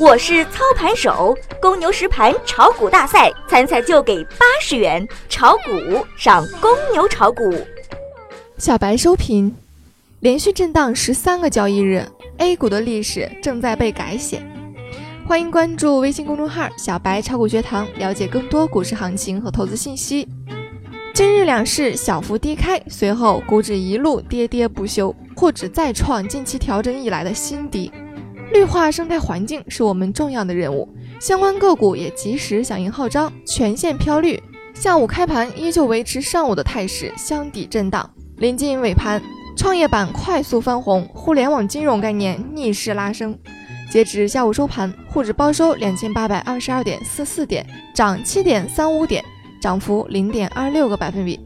我是操盘手，公牛实盘炒股大赛参赛就给八十元，炒股上公牛炒股。小白收评：连续震荡十三个交易日，A 股的历史正在被改写。欢迎关注微信公众号“小白炒股学堂”，了解更多股市行情和投资信息。今日两市小幅低开，随后股指一路跌跌不休，沪指再创近期调整以来的新低。绿化生态环境是我们重要的任务，相关个股也及时响应号召，全线飘绿。下午开盘依旧维持上午的态势，箱底震荡。临近尾盘，创业板快速翻红，互联网金融概念逆势拉升。截止下午收盘，沪指报收两千八百二十二点四四点，涨七点三五点，涨幅零点二六个百分比。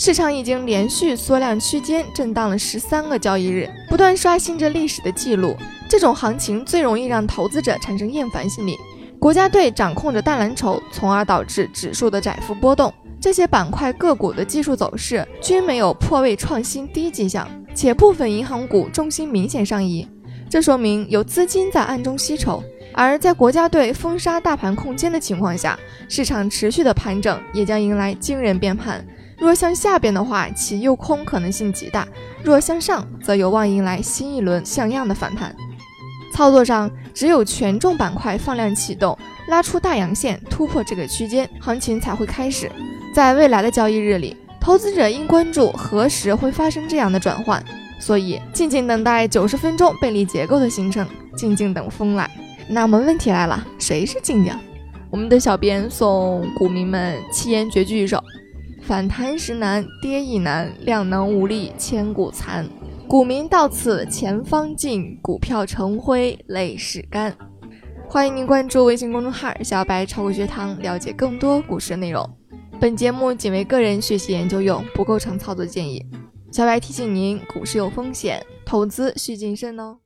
市场已经连续缩量区间震荡了十三个交易日，不断刷新着历史的记录。这种行情最容易让投资者产生厌烦心理。国家队掌控着大蓝筹，从而导致指数的窄幅波动。这些板块个股的技术走势均没有破位创新低迹象，且部分银行股重心明显上移。这说明有资金在暗中吸筹，而在国家队封杀大盘空间的情况下，市场持续的盘整也将迎来惊人变盘。若向下边的话，其诱空可能性极大；若向上，则有望迎来新一轮像样的反弹。操作上，只有权重板块放量启动，拉出大阳线，突破这个区间，行情才会开始。在未来的交易日里，投资者应关注何时会发生这样的转换。所以，静静等待九十分钟背离结构的形成，静静等风来。那么问题来了，谁是静静？我们的小编送股民们七言绝句一首：反弹时难，跌亦难，量能无力，千古残。股民到此前方尽，股票成灰泪始干。欢迎您关注微信公众号“小白炒股学堂”，了解更多股市内容。本节目仅为个人学习研究用，不构成操作建议。小白提醒您，股市有风险，投资需谨慎哦。